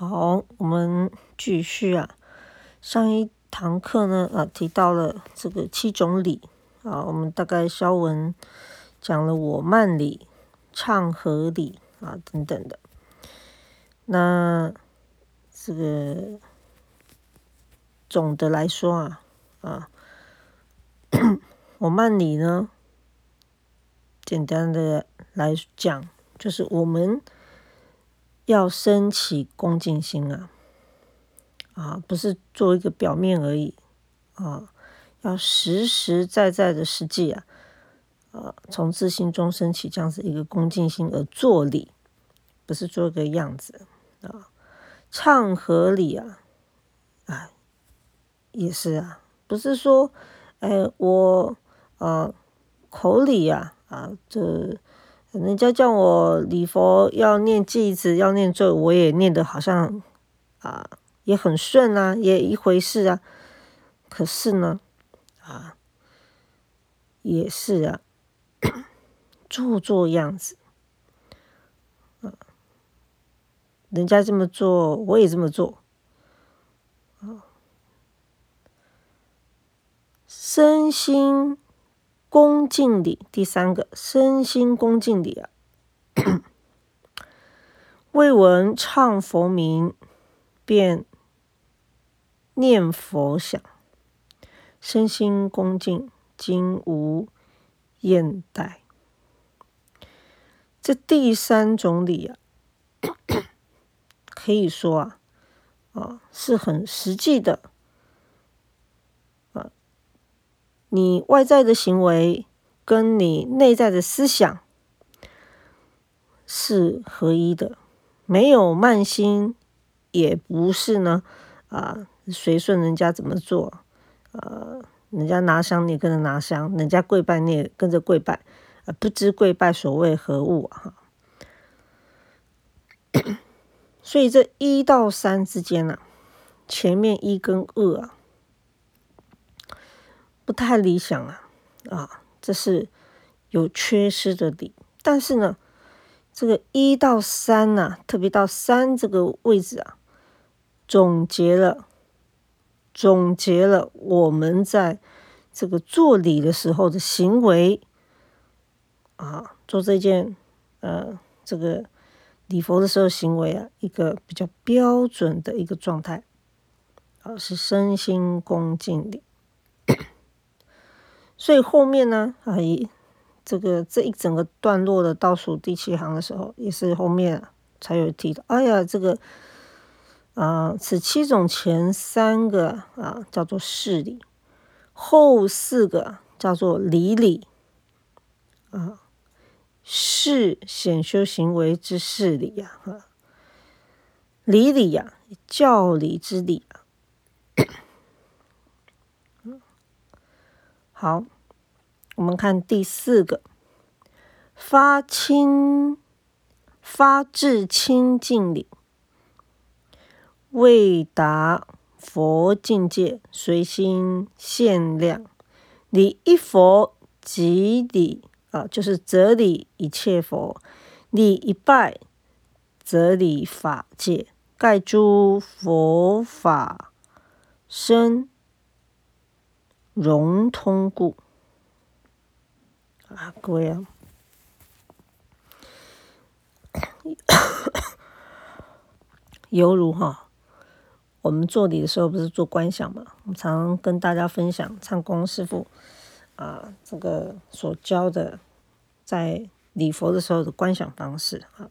好，我们继续啊。上一堂课呢，啊，提到了这个七种礼啊，我们大概稍文讲了我慢礼、唱和礼啊等等的。那这个总的来说啊，啊，我慢礼呢，简单的来讲，就是我们。要升起恭敬心啊，啊，不是做一个表面而已啊，要实实在在的实际啊，啊，从自心中升起这样子一个恭敬心而做礼，不是做个样子啊，唱和礼啊，啊，也是啊，不是说，哎，我啊，口里啊，啊，这。人家叫我礼佛要念偈子，要念咒，我也念的好像啊也很顺啊，也一回事啊。可是呢，啊也是啊，做做样子啊，人家这么做，我也这么做啊，身心。恭敬礼，第三个身心恭敬礼啊。未闻唱佛名，便念佛想，身心恭敬，今无厌怠。这第三种礼啊，可以说啊，啊是很实际的。你外在的行为跟你内在的思想是合一的，没有慢心，也不是呢啊随顺人家怎么做，呃，人家拿香你也跟着拿香，人家跪拜你也跟着跪拜，啊，不知跪拜所谓何物啊？所以这一到三之间呢，前面一跟二啊。不太理想啊，啊，这是有缺失的理。但是呢，这个一到三呢，特别到三这个位置啊，总结了，总结了我们在这个做礼的时候的行为啊，做这件呃这个礼佛的时候行为啊，一个比较标准的一个状态啊，是身心恭敬礼。所以后面呢，啊，这个这一整个段落的倒数第七行的时候，也是后面才有提到。哎呀，这个啊，此七种前三个啊叫做事理，后四个叫做理理啊，是显修行为之事理呀，哈，理理呀，教理之理好，我们看第四个，发清发至清净理，未达佛境界，随心限量，你一佛即理啊，就是则理一切佛，你一拜则理法界，盖诸佛法身。融通故啊，各位啊，犹如哈，我们做礼的时候不是做观想嘛？我们常跟大家分享唱功师傅啊，这个所教的在礼佛的时候的观想方式啊。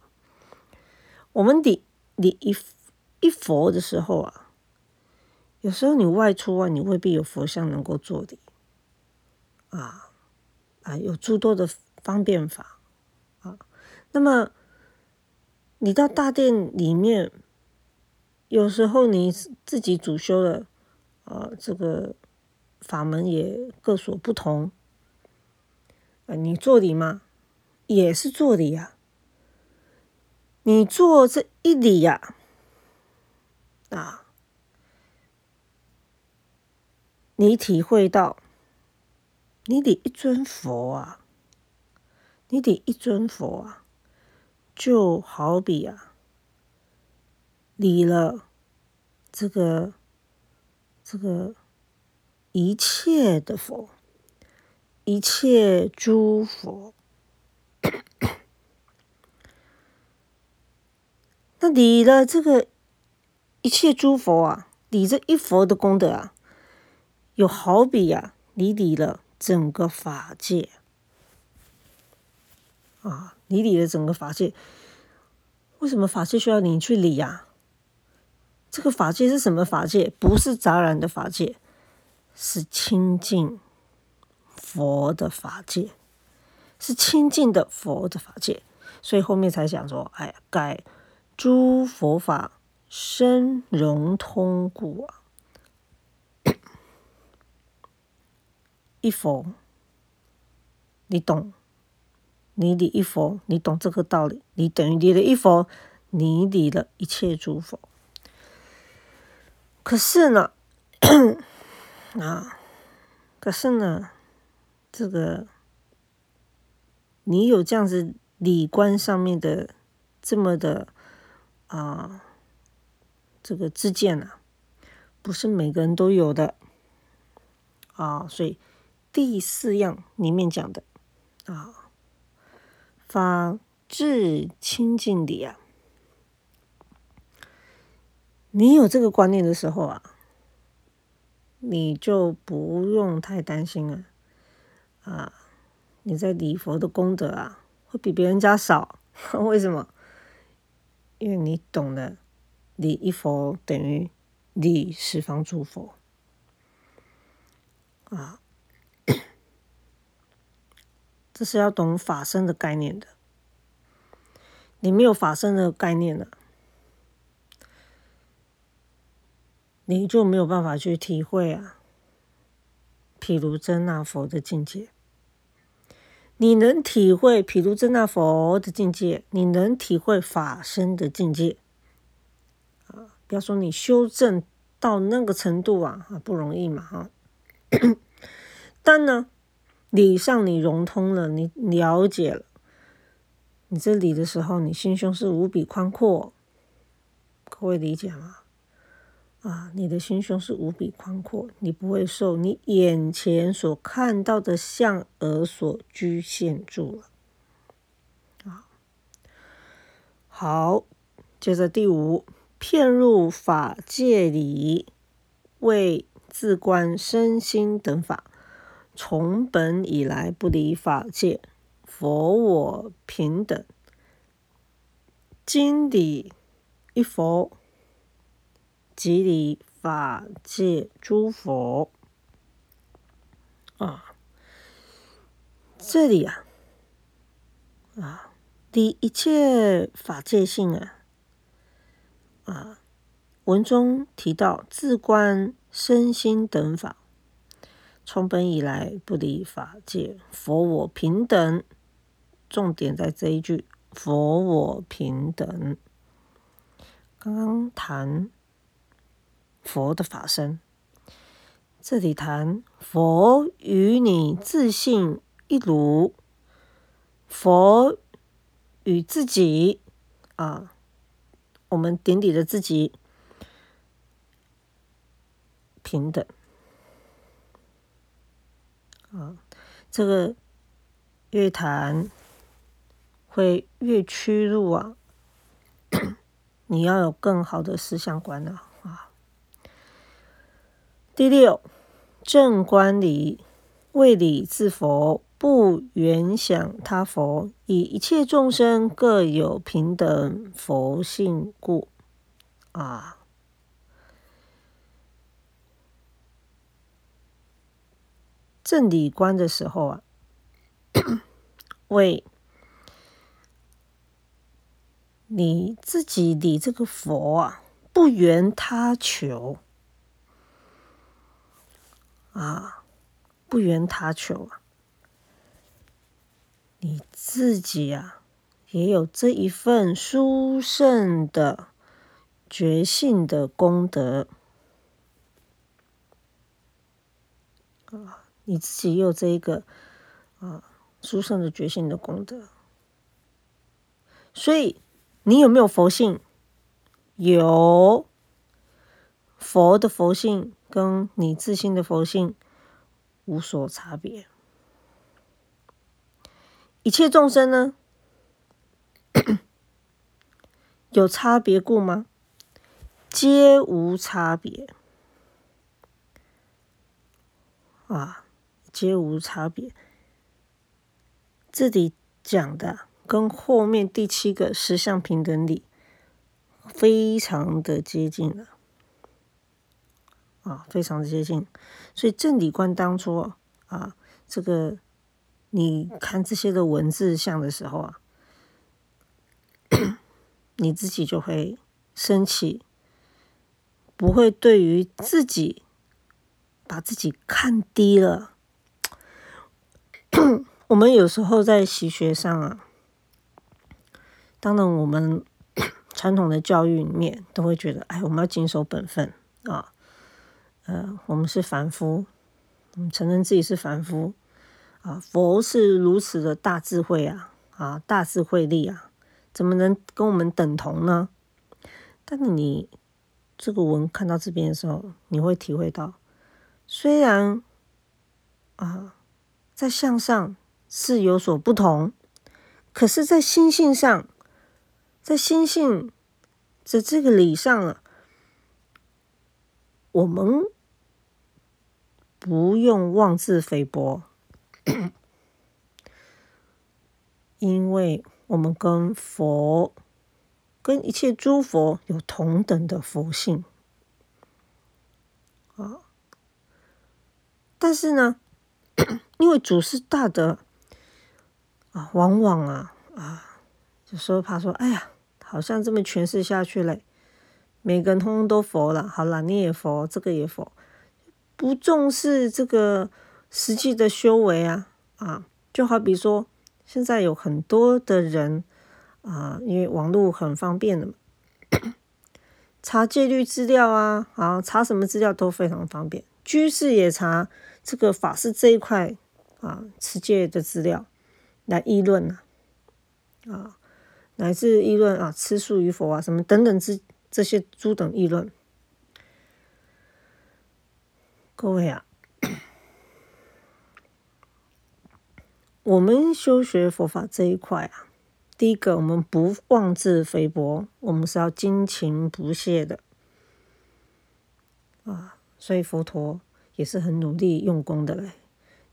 我们礼礼一一佛的时候啊。有时候你外出啊，你未必有佛像能够做的啊啊，有诸多的方便法啊。那么你到大殿里面，有时候你自己主修的啊，这个法门也各所不同啊。你做礼吗？也是做礼呀。你做这一礼呀，啊。你体会到，你得一尊佛啊，你得一尊佛啊，就好比啊，理了这个这个一切的佛，一切诸佛。那理了这个一切诸佛啊，你这一佛的功德啊，有好比呀，你理了整个法界啊，你理了整个法界。为什么法界需要你去理呀？这个法界是什么法界？不是杂染的法界，是清净佛的法界，是清净的佛的法界。所以后面才讲说：“哎，改诸佛法深融通故啊，一佛，你懂？你理一佛，你懂这个道理，你等于理了一佛，你理了一切诸佛。”可是呢，啊，可是呢，这个你有这样子理观上面的这么的啊，这个自见啊，不是每个人都有的啊。所以第四样里面讲的啊，法治清净理啊。你有这个观念的时候啊，你就不用太担心了啊！你在礼佛的功德啊，会比别人家少。为什么？因为你懂得礼一佛等于礼十方诸佛啊，这是要懂法身的概念的。你没有法身的概念了。你就没有办法去体会啊，譬如真那佛的境界，你能体会譬如真那佛的境界，你能体会法身的境界啊。不要说你修正到那个程度啊，啊不容易嘛哈。但呢，理上你融通了，你了解了，你这理的时候，你心胸是无比宽阔，各位理解吗？啊，你的心胸是无比宽阔，你不会受你眼前所看到的相而所局限住了。啊，好，接着第五，骗入法界里，为自观身心等法，从本以来不离法界，佛我平等，今理一佛。即理法界诸佛啊，这里啊啊，理一切法界性啊啊，文中提到自观身心等法，从本以来不离法界，佛我平等。重点在这一句，佛我平等。刚刚谈。佛的法身，这里谈佛与你自信一如，佛与自己啊，我们顶底的自己平等啊，这个越谈会越屈辱啊，你要有更好的思想观啊。第六，正观理，为理自佛，不缘想他佛，以一切众生各有平等佛性故。啊，正理观的时候啊，为你自己理这个佛啊，不缘他求。啊，不缘他求啊！你自己啊，也有这一份殊胜的觉性的功德啊！你自己有这一个啊殊胜的觉性的功德，所以你有没有佛性？有佛的佛性跟你自信的佛性无所差别。一切众生呢，有差别故吗？皆无差别啊，皆无差别。这里讲的跟后面第七个十相平等理非常的接近了啊，非常的接近。所以正理观当初啊，这个你看这些的文字像的时候啊，你自己就会升起。不会对于自己把自己看低了。我们有时候在习学上啊，当然我们 传统的教育里面都会觉得，哎，我们要谨守本分啊，呃，我们是凡夫，我们承认自己是凡夫啊。佛是如此的大智慧啊，啊，大智慧力啊，怎么能跟我们等同呢？但是你。这个文看到这边的时候，你会体会到，虽然啊，在相上是有所不同，可是，在心性上，在心性的这个理上啊，我们不用妄自菲薄，因为我们跟佛。跟一切诸佛有同等的佛性啊，但是呢，因为祖师大德啊，往往啊啊，有时候怕说，哎呀，好像这么诠释下去嘞，每个人通通都佛了，好了，你也佛，这个也佛，不重视这个实际的修为啊啊，就好比说，现在有很多的人。啊，因为网络很方便的嘛，查戒律资料啊，啊，查什么资料都非常方便。居士也查这个法师这一块啊，持戒的资料来议论啊，啊，乃至议论啊，吃素与否啊，什么等等之这些诸等议论。各位啊，我们修学佛法这一块啊。第一个，我们不妄自菲薄，我们是要精勤不懈的啊。所以佛陀也是很努力用功的嘞。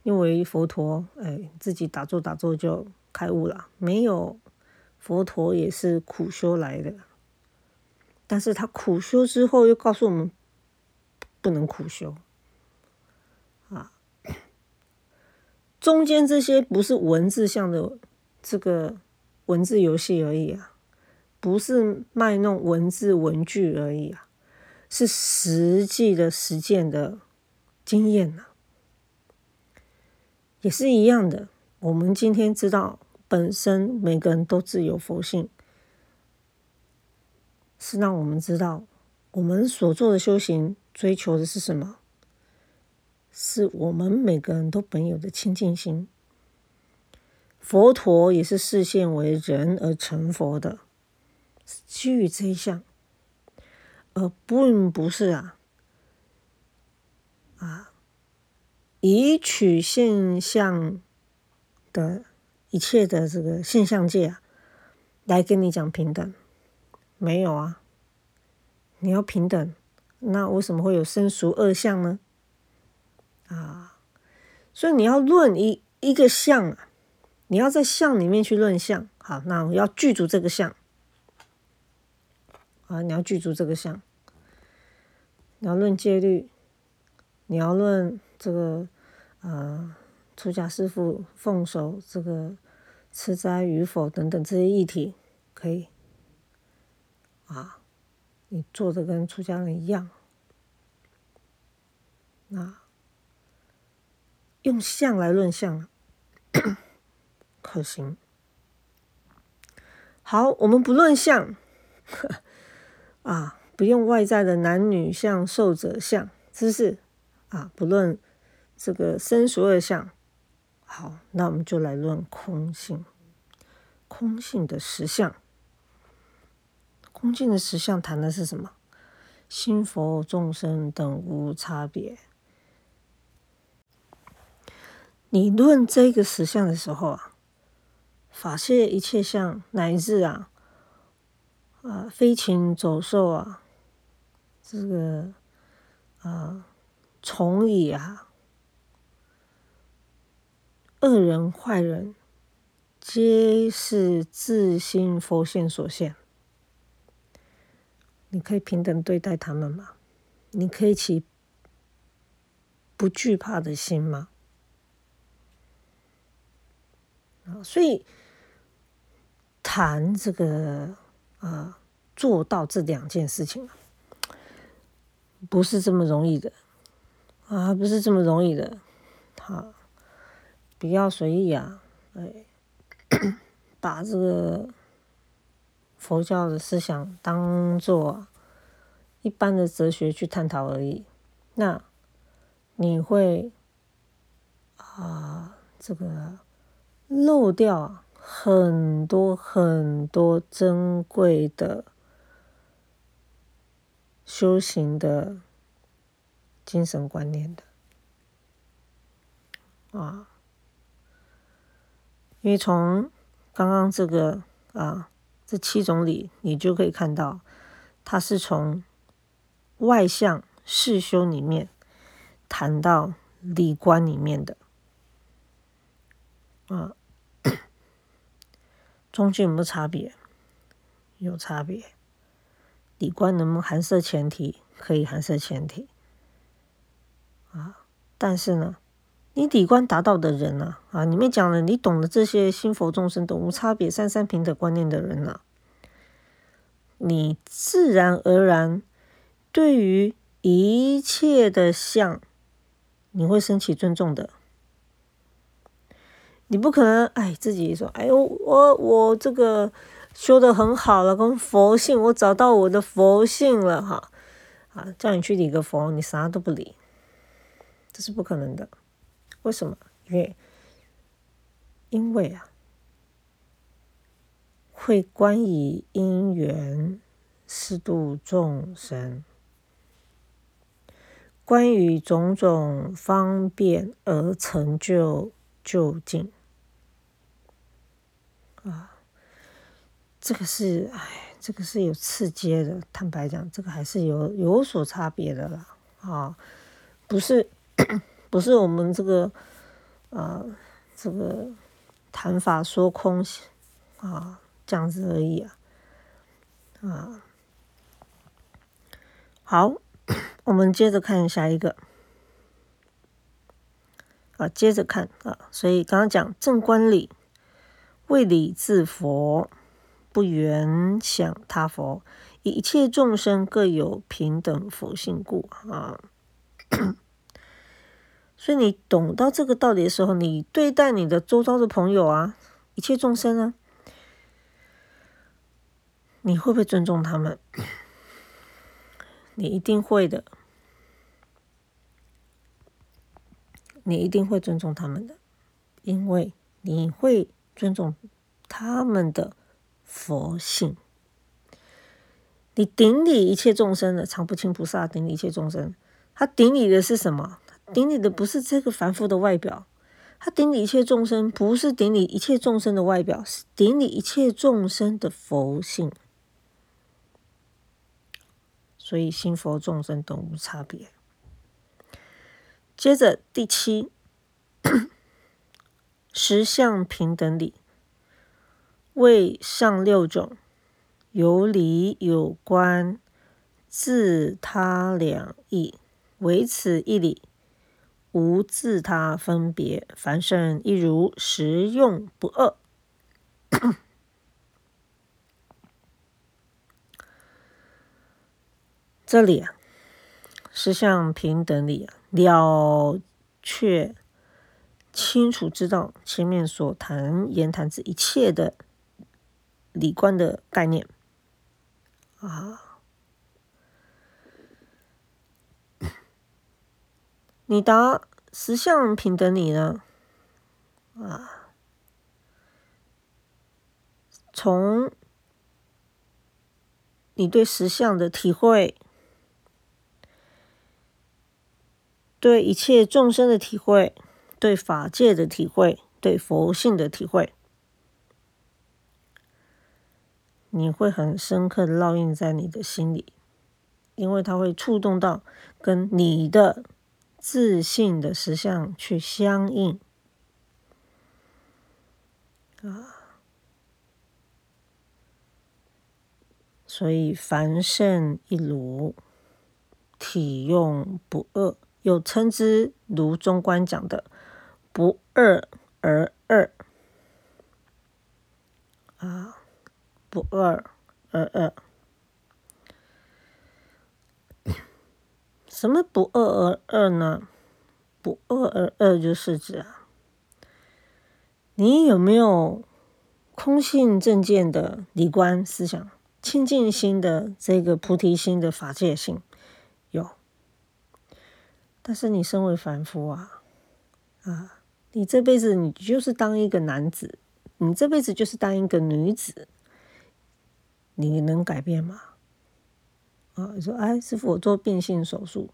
因为佛陀哎，自己打坐打坐就开悟了，没有佛陀也是苦修来的。但是他苦修之后，又告诉我们不能苦修啊。中间这些不是文字上的这个。文字游戏而已啊，不是卖弄文字文具而已啊，是实际的实践的经验呐，也是一样的。我们今天知道，本身每个人都自有佛性，是让我们知道，我们所做的修行追求的是什么？是我们每个人都本有的清净心。佛陀也是视现为人而成佛的，基于这一项，而并不是啊啊，以取现象的一切的这个现象界啊，来跟你讲平等，没有啊，你要平等，那为什么会有生熟二相呢？啊，所以你要论一一个相啊。你要在相里面去论相，好，那我要具足这个相啊，你要具足这个相，你要论戒律，你要论这个呃出家师傅奉守这个吃斋与否等等这些议题，可以啊，你做的跟出家人一样，那用相来论相。可行。好，我们不论相 啊，不用外在的男女相、受者相，知识啊，不论这个生熟二相。好，那我们就来论空性，空性的实相。空性的实相谈的是什么？心佛众生等无差别。你论这个实相的时候啊，法界一切相乃至啊啊飞禽走兽啊，这个啊虫蚁啊，恶人坏人，皆是自心佛性所现。你可以平等对待他们吗？你可以起不惧怕的心吗？所以谈这个啊，做到这两件事情啊，不是这么容易的啊，不是这么容易的。好，不要随意啊，哎，把这个佛教的思想当做一般的哲学去探讨而已，那你会啊，这个。漏掉很多很多珍贵的修行的精神观念的啊，因为从刚刚这个啊这七种理，你就可以看到，它是从外向世修里面谈到理观里面的。啊，中间有没有差别？有差别。理观能不能含摄前提？可以含摄前提。但是呢，你理观达到的人呢，啊，里面讲了，你懂得这些心佛众生的无差别、三三平等观念的人呢，你自然而然对于一切的相，你会升起尊重的。你不可能哎，自己说哎呦，我我这个修的很好了，跟佛性，我找到我的佛性了哈啊，叫你去理个佛，你啥都不理，这是不可能的。为什么？因为因为啊，会观以因缘适度众生，关于种种方便而成就究竟。啊，这个是哎，这个是有次阶的。坦白讲，这个还是有有所差别的啦。啊，不是 不是我们这个啊，这个谈法说空啊这样子而已啊。啊，好，我们接着看下一个。啊，接着看啊，所以刚刚讲正观理。为理自佛，不缘想他佛，一切众生各有平等佛性故啊。所以你懂到这个道理的时候，你对待你的周遭的朋友啊，一切众生啊，你会不会尊重他们？你一定会的，你一定会尊重他们的，因为你会。尊重他们的佛性，你顶礼一切众生的常不轻菩萨顶礼一切众生，他顶礼的是什么？顶礼的不是这个凡夫的外表，他顶礼一切众生，不是顶礼一切众生的外表，是顶礼一切众生的佛性。所以心佛众生都无差别。接着第七。十相平等理，为上六种有理有观，自他两义，唯此一理，无自他分别。凡圣一如，实用不二。这里啊，十相平等理啊，了却。清楚知道前面所谈言谈之一切的理观的概念啊，你答十相平等理呢？啊，从你对实相的体会，对一切众生的体会，对法界的体会，对佛性的体会，你会很深刻的烙印在你的心里，因为它会触动到跟你的自信的实相去相应啊。所以凡圣一如，体用不二，又称之如中观讲的不二而二啊，不二而二。什么不二而二呢？不二而二就是指啊，你有没有空性正见的理观思想？清净心的这个菩提心的法界性有，但是你身为凡夫啊，啊，你这辈子你就是当一个男子，你这辈子就是当一个女子，你能改变吗？啊，你说哎，师傅，我做变性手术，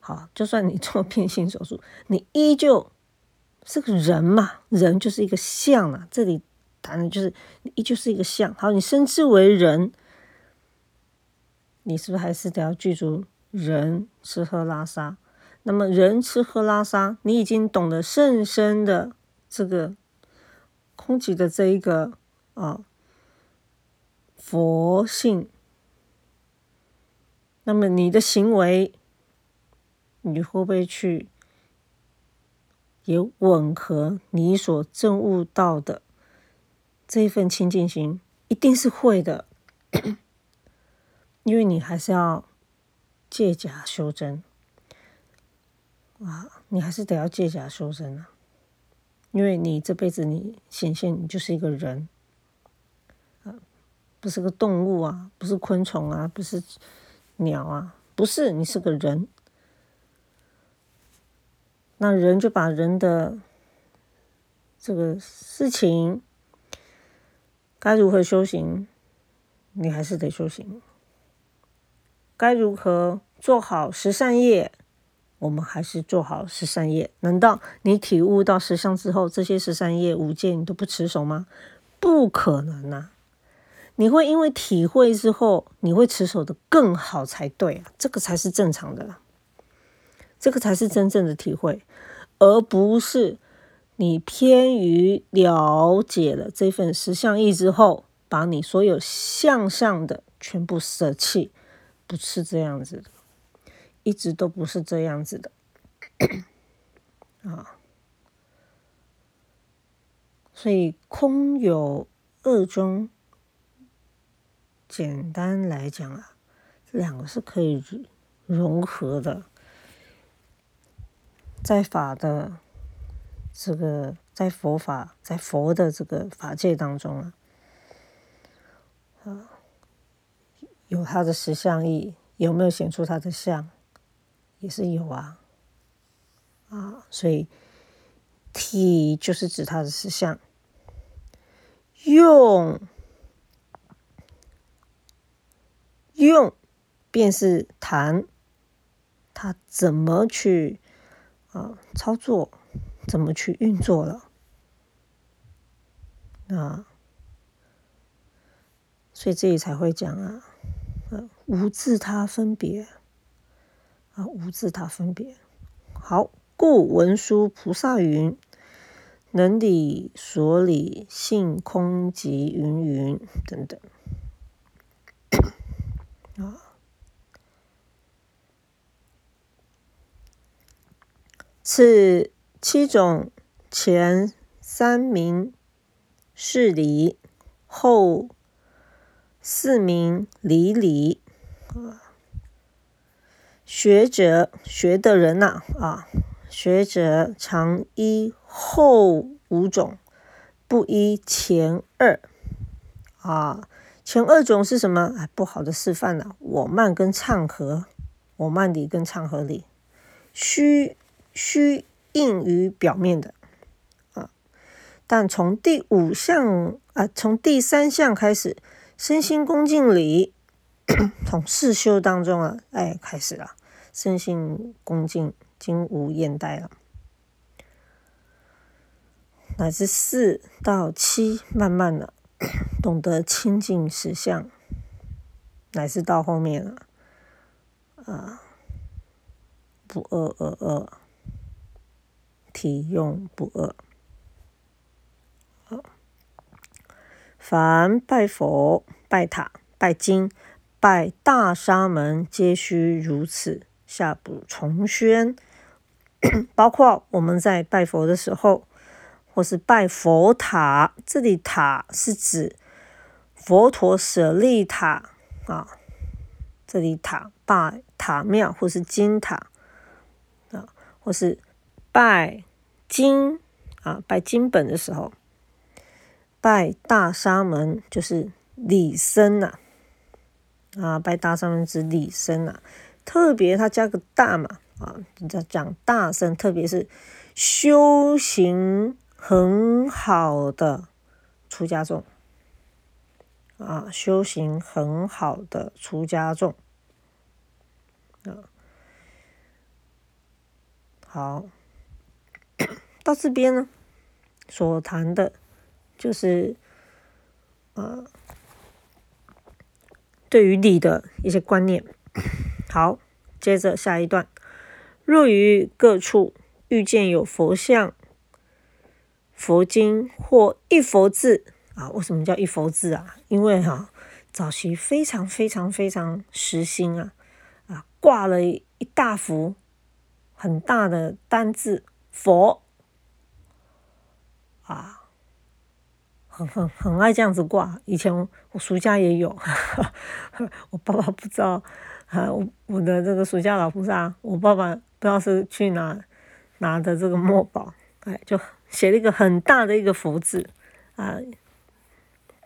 好，就算你做变性手术，你依旧是个人嘛，人就是一个相啊，这里。谈的就是你依旧是一个相，好，你生之为人，你是不是还是得要记住人吃喝拉撒？那么人吃喝拉撒，你已经懂得甚深的这个空寂的这一个啊佛性，那么你的行为，你会不会去也吻合你所证悟到的？这一份清净心一定是会的，因为你还是要借假修真。啊，你还是得要借假修真啊，因为你这辈子你显现你就是一个人。啊，不是个动物啊，不是昆虫啊，不是鸟啊，不是你是个人，那人就把人的这个事情。该如何修行，你还是得修行。该如何做好十善业，我们还是做好十善业。难道你体悟到实相之后，这些十善业五戒你都不持守吗？不可能啊！你会因为体会之后，你会持守的更好才对啊！这个才是正常的，这个才是真正的体会，而不是。你偏于了解了这份实相意之后，把你所有向上的全部舍弃，不是这样子的，一直都不是这样子的 啊。所以空有二中，简单来讲啊，这两个是可以融合的，在法的。这个在佛法，在佛的这个法界当中啊，啊，有他的实相意，有没有显出他的相，也是有啊，啊，所以体就是指他的实相，用用便是谈他怎么去啊操作。怎么去运作了？啊，所以这里才会讲啊，呃，无自他分别啊，无自他分别。好，故文殊菩萨云：“能理所理性空即云云等等。”啊，此。七种前三名是理，后四名理理啊。学者学的人呐啊，学者常依后五种，不依前二啊。前二种是什么？哎，不好的示范了。我慢跟唱和，我慢里跟唱和里，虚虚。应于表面的啊，但从第五项啊，从第三项开始，身心恭敬礼 从四修当中啊，哎，开始了，身心恭敬，今无厌怠了。乃至四到七，慢慢的懂得清净实相，乃至到后面了，啊，不二二二，体用不二。凡拜佛、拜塔、拜经、拜大沙门，皆须如此。下不重宣，包括我们在拜佛的时候，或是拜佛塔，这里塔是指佛陀舍利塔啊，这里塔拜塔庙或是金塔啊，或是拜经啊，拜经本的时候。拜大沙门就是礼僧呐，啊，拜大沙门指礼僧呐，特别他加个大嘛，啊，讲讲大僧，特别是修行很好的出家众，啊，修行很好的出家众，啊，好，到这边呢，所谈的。就是，啊，对于礼的一些观念。好，接着下一段，若于各处遇见有佛像、佛经或一佛字啊，为什么叫一佛字啊？因为哈，早期非常非常非常实心啊，啊，挂了一大幅很大的单字佛啊。很很很爱这样子挂，以前我暑假也有，我爸爸不知道啊，我我的这个暑假老菩萨，我爸爸不知道是去哪拿的这个墨宝，哎，就写了一个很大的一个福字啊，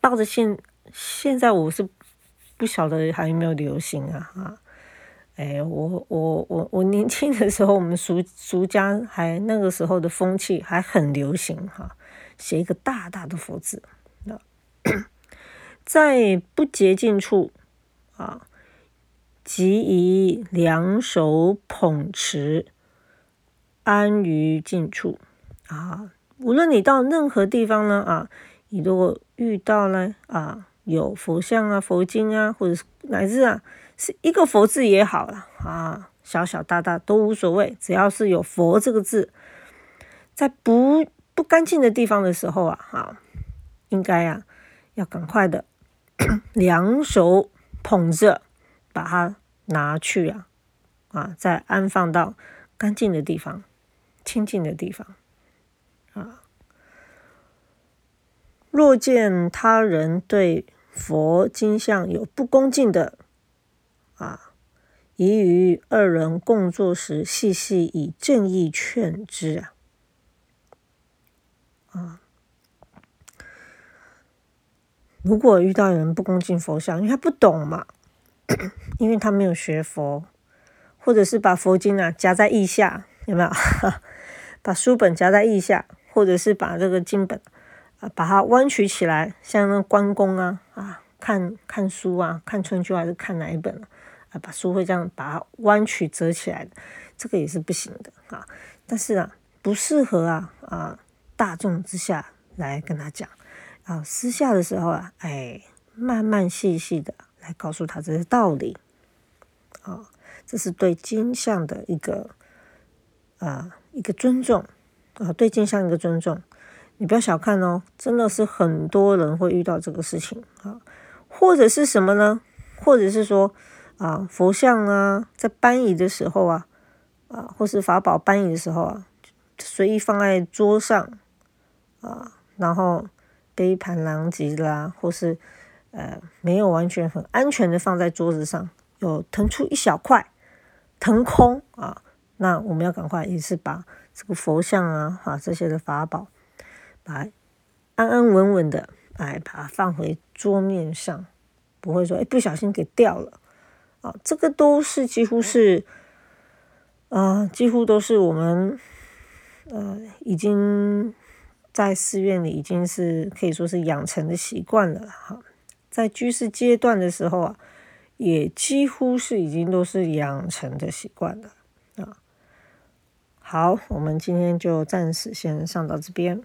到着现现在我是不晓得还有没有流行啊啊，哎，我我我我年轻的时候，我们俗俗家还那个时候的风气还很流行哈。写一个大大的佛字，那 在不洁净处啊，即以两手捧持，安于净处。啊。无论你到任何地方呢啊，你如果遇到了啊，有佛像啊、佛经啊，或者是乃至啊，是一个佛字也好了啊，小小大大都无所谓，只要是有佛这个字，在不。不干净的地方的时候啊，哈，应该啊，要赶快的 两手捧着，把它拿去啊，啊，再安放到干净的地方、清净的地方若见他人对佛经像有不恭敬的啊，宜于二人共坐时，细细以正义劝之啊。啊，如果遇到有人不恭敬佛像，因为他不懂嘛，因为他没有学佛，或者是把佛经啊夹在腋下，有没有？把书本夹在腋下，或者是把这个经本啊把它弯曲起来，像那关公啊啊看看书啊，看春秋还是看哪一本啊？把书会这样把它弯曲折起来的，这个也是不行的啊。但是啊，不适合啊啊。大众之下来跟他讲啊，私下的时候啊，哎，慢慢细细的来告诉他这些道理啊，这是对金像的一个啊一个尊重啊，对金像一个尊重。你不要小看哦，真的是很多人会遇到这个事情啊，或者是什么呢？或者是说啊，佛像啊，在搬移的时候啊，啊，或是法宝搬移的时候啊，随意放在桌上。啊，然后杯盘狼藉啦，或是呃没有完全很安全的放在桌子上，有腾出一小块腾空啊，那我们要赶快也是把这个佛像啊，啊这些的法宝，把安安稳稳的来把它放回桌面上，不会说哎不小心给掉了啊，这个都是几乎是啊几乎都是我们呃已经。在寺院里已经是可以说是养成的习惯了哈，在居士阶段的时候啊，也几乎是已经都是养成的习惯了啊。好，我们今天就暂时先上到这边。